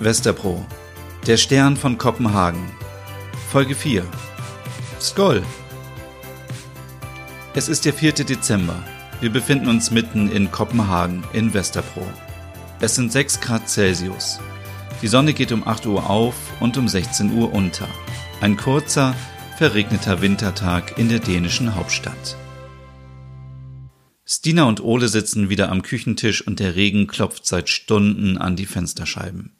Westerpro. Der Stern von Kopenhagen. Folge 4. Skoll. Es ist der 4. Dezember. Wir befinden uns mitten in Kopenhagen in Westerpro. Es sind 6 Grad Celsius. Die Sonne geht um 8 Uhr auf und um 16 Uhr unter. Ein kurzer, verregneter Wintertag in der dänischen Hauptstadt. Stina und Ole sitzen wieder am Küchentisch und der Regen klopft seit Stunden an die Fensterscheiben.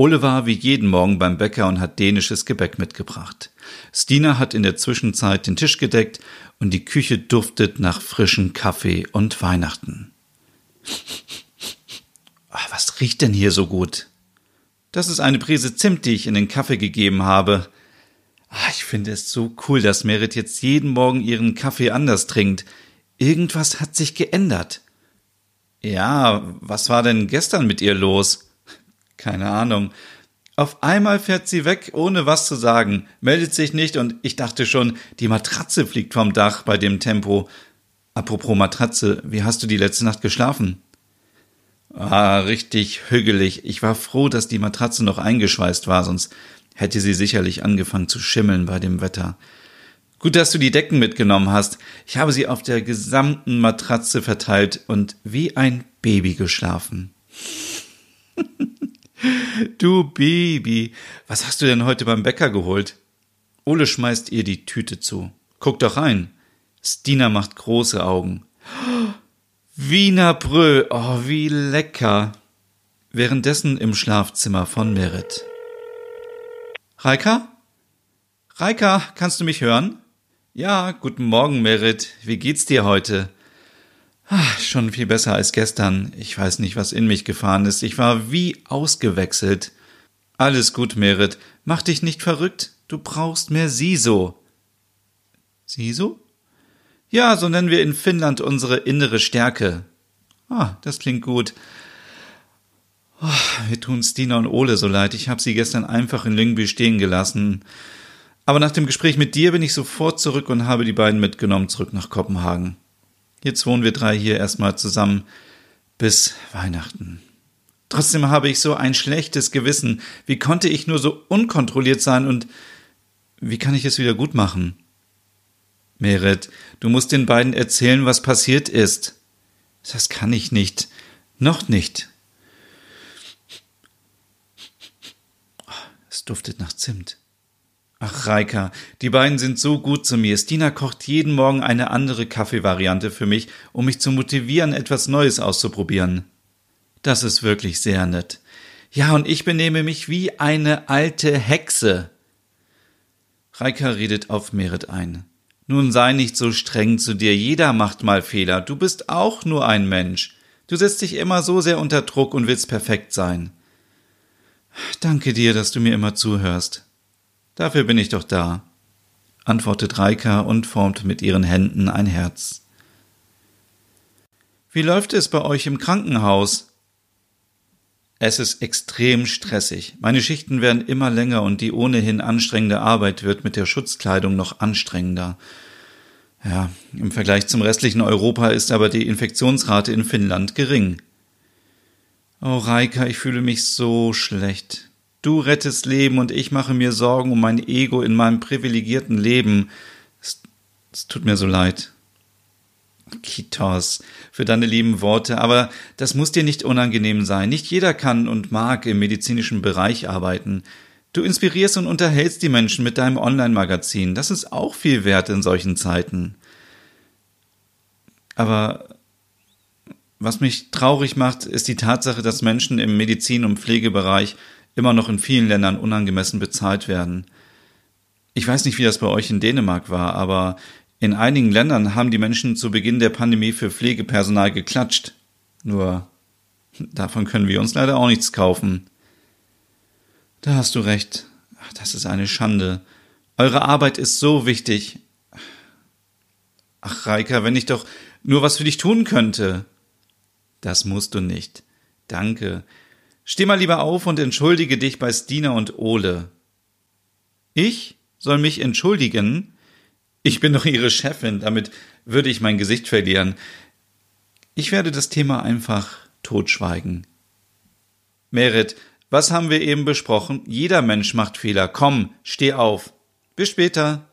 Ole war wie jeden Morgen beim Bäcker und hat dänisches Gebäck mitgebracht. Stina hat in der Zwischenzeit den Tisch gedeckt und die Küche duftet nach frischem Kaffee und Weihnachten. Ach, was riecht denn hier so gut? Das ist eine Prise Zimt, die ich in den Kaffee gegeben habe. Ach, ich finde es so cool, dass Merit jetzt jeden Morgen ihren Kaffee anders trinkt. Irgendwas hat sich geändert. Ja, was war denn gestern mit ihr los? Keine Ahnung. Auf einmal fährt sie weg, ohne was zu sagen, meldet sich nicht und ich dachte schon, die Matratze fliegt vom Dach bei dem Tempo. Apropos Matratze, wie hast du die letzte Nacht geschlafen? Ah, richtig hügelig. Ich war froh, dass die Matratze noch eingeschweißt war, sonst hätte sie sicherlich angefangen zu schimmeln bei dem Wetter. Gut, dass du die Decken mitgenommen hast. Ich habe sie auf der gesamten Matratze verteilt und wie ein Baby geschlafen. Du Baby, was hast du denn heute beim Bäcker geholt? Ole schmeißt ihr die Tüte zu. Guck doch rein. Stina macht große Augen. Wiener Brö, oh, wie lecker. Währenddessen im Schlafzimmer von Merit. Reika? Reika, kannst du mich hören? Ja, guten Morgen, Merit. Wie geht's dir heute? Ach, schon viel besser als gestern. Ich weiß nicht, was in mich gefahren ist. Ich war wie ausgewechselt. Alles gut, Merit. Mach dich nicht verrückt. Du brauchst mehr Siso. Siso? Ja, so nennen wir in Finnland unsere innere Stärke. Ah, das klingt gut. Oh, wir tun Stina und Ole so leid. Ich habe sie gestern einfach in Lyngby stehen gelassen. Aber nach dem Gespräch mit dir bin ich sofort zurück und habe die beiden mitgenommen zurück nach Kopenhagen. Jetzt wohnen wir drei hier erstmal zusammen bis Weihnachten. Trotzdem habe ich so ein schlechtes Gewissen. Wie konnte ich nur so unkontrolliert sein und wie kann ich es wieder gut machen? Meret, du musst den beiden erzählen, was passiert ist. Das kann ich nicht. Noch nicht. Es duftet nach Zimt. Ach, Reika, die beiden sind so gut zu mir. Stina kocht jeden Morgen eine andere Kaffeevariante für mich, um mich zu motivieren, etwas Neues auszuprobieren. Das ist wirklich sehr nett. Ja, und ich benehme mich wie eine alte Hexe. Reika redet auf Merit ein. Nun sei nicht so streng zu dir, jeder macht mal Fehler, du bist auch nur ein Mensch. Du setzt dich immer so sehr unter Druck und willst perfekt sein. Danke dir, dass du mir immer zuhörst. Dafür bin ich doch da, antwortet Reika und formt mit ihren Händen ein Herz. Wie läuft es bei euch im Krankenhaus? Es ist extrem stressig. Meine Schichten werden immer länger und die ohnehin anstrengende Arbeit wird mit der Schutzkleidung noch anstrengender. Ja, im Vergleich zum restlichen Europa ist aber die Infektionsrate in Finnland gering. Oh, Reika, ich fühle mich so schlecht. Du rettest Leben und ich mache mir Sorgen um mein Ego in meinem privilegierten Leben. Es, es tut mir so leid. Kitos, für deine lieben Worte, aber das muss dir nicht unangenehm sein. Nicht jeder kann und mag im medizinischen Bereich arbeiten. Du inspirierst und unterhältst die Menschen mit deinem Online-Magazin. Das ist auch viel wert in solchen Zeiten. Aber was mich traurig macht, ist die Tatsache, dass Menschen im Medizin- und Pflegebereich immer noch in vielen Ländern unangemessen bezahlt werden. Ich weiß nicht, wie das bei euch in Dänemark war, aber in einigen Ländern haben die Menschen zu Beginn der Pandemie für Pflegepersonal geklatscht. Nur davon können wir uns leider auch nichts kaufen. Da hast du recht. Ach, das ist eine Schande. Eure Arbeit ist so wichtig. Ach, Reika, wenn ich doch nur was für dich tun könnte. Das musst du nicht. Danke. Steh mal lieber auf und entschuldige dich bei Stina und Ole. Ich soll mich entschuldigen? Ich bin doch ihre Chefin, damit würde ich mein Gesicht verlieren. Ich werde das Thema einfach totschweigen. Merit, Was haben wir eben besprochen? Jeder Mensch macht Fehler. Komm, steh auf. Bis später.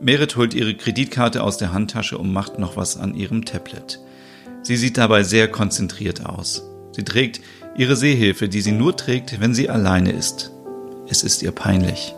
Merit holt ihre Kreditkarte aus der Handtasche und macht noch was an ihrem Tablet. Sie sieht dabei sehr konzentriert aus. Sie trägt ihre Sehhilfe, die sie nur trägt, wenn sie alleine ist. Es ist ihr peinlich.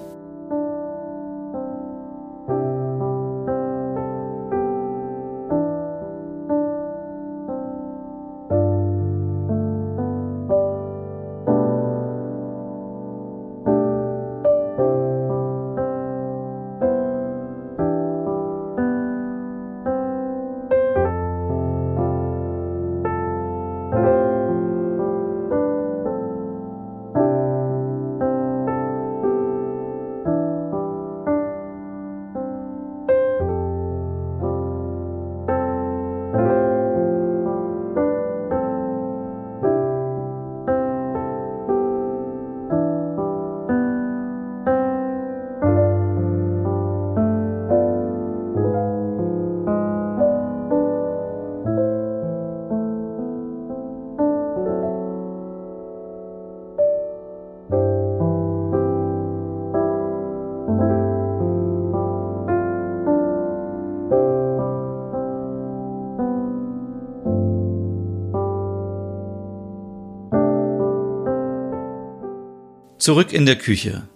Zurück in der Küche.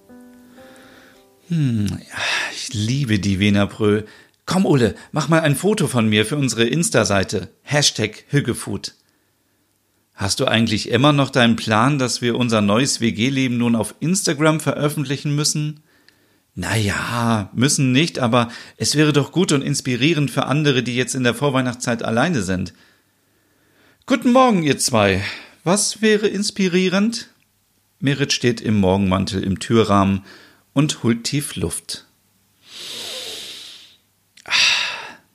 Hm, ich liebe die Wiener Brö. Komm, Ulle, mach mal ein Foto von mir für unsere Insta-Seite. Hashtag Hüggefood. Hast du eigentlich immer noch deinen Plan, dass wir unser neues WG-Leben nun auf Instagram veröffentlichen müssen? Naja, müssen nicht, aber es wäre doch gut und inspirierend für andere, die jetzt in der Vorweihnachtszeit alleine sind. Guten Morgen, ihr zwei. Was wäre inspirierend? Merit steht im Morgenmantel im Türrahmen und holt tief Luft.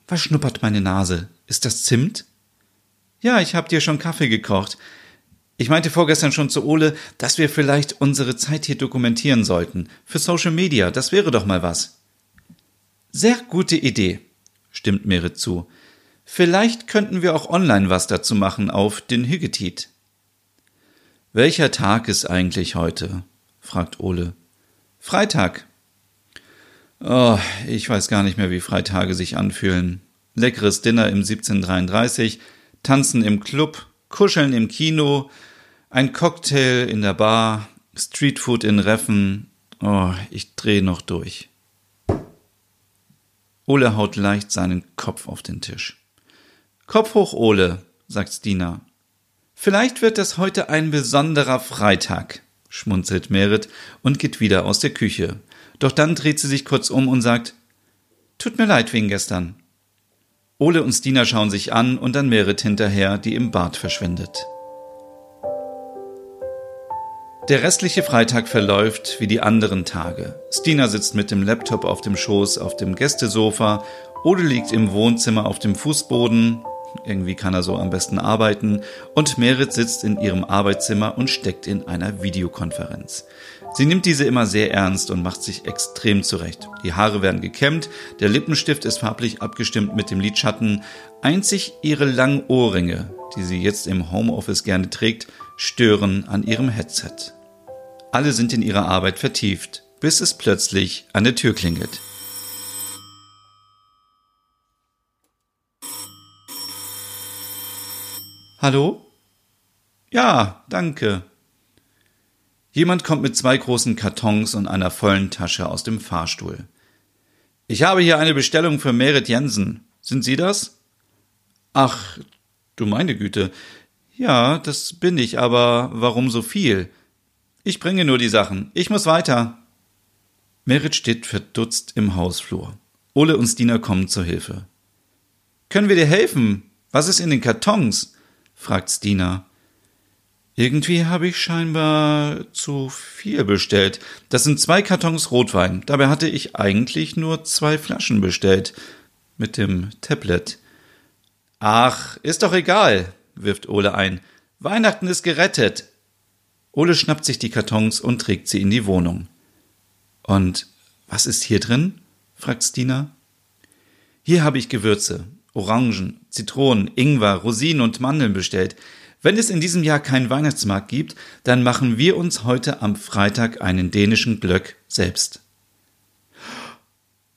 Was schnuppert meine Nase? Ist das Zimt? Ja, ich hab dir schon Kaffee gekocht. Ich meinte vorgestern schon zu Ole, dass wir vielleicht unsere Zeit hier dokumentieren sollten. Für Social Media, das wäre doch mal was. Sehr gute Idee, stimmt Merit zu. Vielleicht könnten wir auch online was dazu machen auf den Hüggetit. Welcher Tag ist eigentlich heute? fragt Ole. Freitag. Oh, ich weiß gar nicht mehr, wie Freitage sich anfühlen. Leckeres Dinner im 1733, Tanzen im Club, Kuscheln im Kino, ein Cocktail in der Bar, Streetfood in Reffen. Oh, ich dreh noch durch. Ole haut leicht seinen Kopf auf den Tisch. Kopf hoch, Ole, sagt Stina. Vielleicht wird es heute ein besonderer Freitag, schmunzelt Merit und geht wieder aus der Küche. Doch dann dreht sie sich kurz um und sagt, Tut mir leid wegen gestern. Ole und Stina schauen sich an und dann Merit hinterher, die im Bad verschwindet. Der restliche Freitag verläuft wie die anderen Tage. Stina sitzt mit dem Laptop auf dem Schoß auf dem Gästesofa, Ole liegt im Wohnzimmer auf dem Fußboden, irgendwie kann er so am besten arbeiten. Und Merit sitzt in ihrem Arbeitszimmer und steckt in einer Videokonferenz. Sie nimmt diese immer sehr ernst und macht sich extrem zurecht. Die Haare werden gekämmt, der Lippenstift ist farblich abgestimmt mit dem Lidschatten. Einzig ihre langen Ohrringe, die sie jetzt im Homeoffice gerne trägt, stören an ihrem Headset. Alle sind in ihrer Arbeit vertieft, bis es plötzlich an der Tür klingelt. Hallo? Ja, danke. Jemand kommt mit zwei großen Kartons und einer vollen Tasche aus dem Fahrstuhl. Ich habe hier eine Bestellung für Merit Jensen. Sind Sie das? Ach, du meine Güte. Ja, das bin ich, aber warum so viel? Ich bringe nur die Sachen. Ich muss weiter. Merit steht verdutzt im Hausflur. Ole und Stina kommen zur Hilfe. Können wir dir helfen? Was ist in den Kartons? Fragt Stina. Irgendwie habe ich scheinbar zu viel bestellt. Das sind zwei Kartons Rotwein. Dabei hatte ich eigentlich nur zwei Flaschen bestellt. Mit dem Tablet. Ach, ist doch egal, wirft Ole ein. Weihnachten ist gerettet. Ole schnappt sich die Kartons und trägt sie in die Wohnung. Und was ist hier drin? fragt Stina. Hier habe ich Gewürze. Orangen, Zitronen, Ingwer, Rosinen und Mandeln bestellt. Wenn es in diesem Jahr keinen Weihnachtsmarkt gibt, dann machen wir uns heute am Freitag einen dänischen Glöck selbst.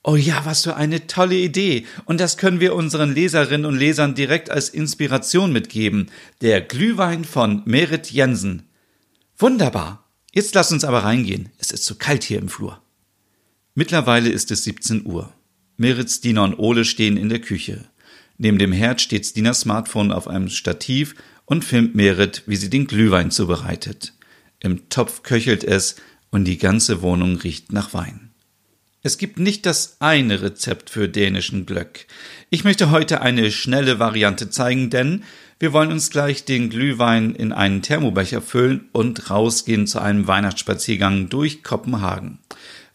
Oh ja, was für eine tolle Idee. Und das können wir unseren Leserinnen und Lesern direkt als Inspiration mitgeben. Der Glühwein von Merit Jensen. Wunderbar. Jetzt lass uns aber reingehen. Es ist zu kalt hier im Flur. Mittlerweile ist es 17 Uhr. Merits, Dina und Ole stehen in der Küche. Neben dem Herd steht Stinas Smartphone auf einem Stativ und filmt Merit, wie sie den Glühwein zubereitet. Im Topf köchelt es und die ganze Wohnung riecht nach Wein. Es gibt nicht das eine Rezept für dänischen Glöck. Ich möchte heute eine schnelle Variante zeigen, denn wir wollen uns gleich den Glühwein in einen Thermobecher füllen und rausgehen zu einem Weihnachtsspaziergang durch Kopenhagen.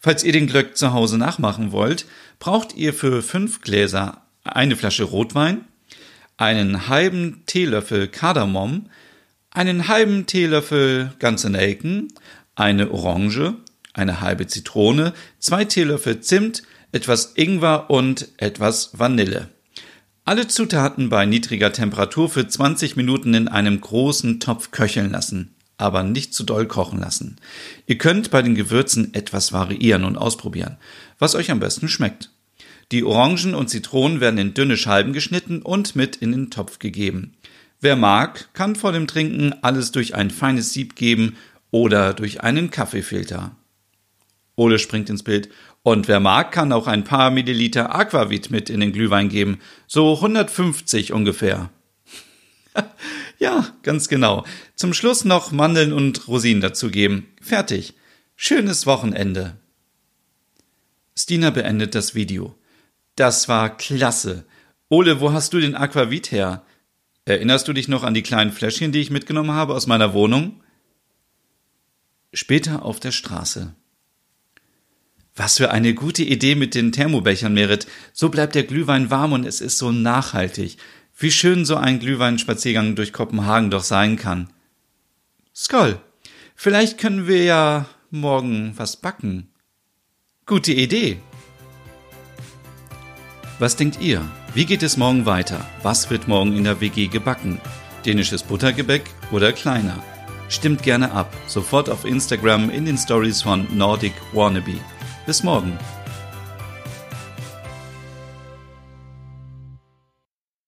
Falls ihr den Glöck zu Hause nachmachen wollt, braucht ihr für fünf Gläser eine Flasche Rotwein, einen halben Teelöffel Kardamom, einen halben Teelöffel ganze Nelken, eine Orange, eine halbe Zitrone, zwei Teelöffel Zimt, etwas Ingwer und etwas Vanille. Alle Zutaten bei niedriger Temperatur für 20 Minuten in einem großen Topf köcheln lassen, aber nicht zu doll kochen lassen. Ihr könnt bei den Gewürzen etwas variieren und ausprobieren, was euch am besten schmeckt. Die Orangen und Zitronen werden in dünne Scheiben geschnitten und mit in den Topf gegeben. Wer mag, kann vor dem Trinken alles durch ein feines Sieb geben oder durch einen Kaffeefilter. Ole springt ins Bild. Und wer mag, kann auch ein paar Milliliter Aquavit mit in den Glühwein geben. So 150 ungefähr. ja, ganz genau. Zum Schluss noch Mandeln und Rosinen dazugeben. Fertig. Schönes Wochenende. Stina beendet das Video. Das war klasse. Ole, wo hast du den Aquavit her? Erinnerst du dich noch an die kleinen Fläschchen, die ich mitgenommen habe aus meiner Wohnung? Später auf der Straße. Was für eine gute Idee mit den Thermobechern, Merit. So bleibt der Glühwein warm und es ist so nachhaltig. Wie schön so ein Glühweinspaziergang durch Kopenhagen doch sein kann. Skoll, vielleicht können wir ja morgen was backen. Gute Idee. Was denkt ihr? Wie geht es morgen weiter? Was wird morgen in der WG gebacken? Dänisches Buttergebäck oder kleiner? Stimmt gerne ab, sofort auf Instagram in den Stories von Nordic Wannabe. Bis morgen.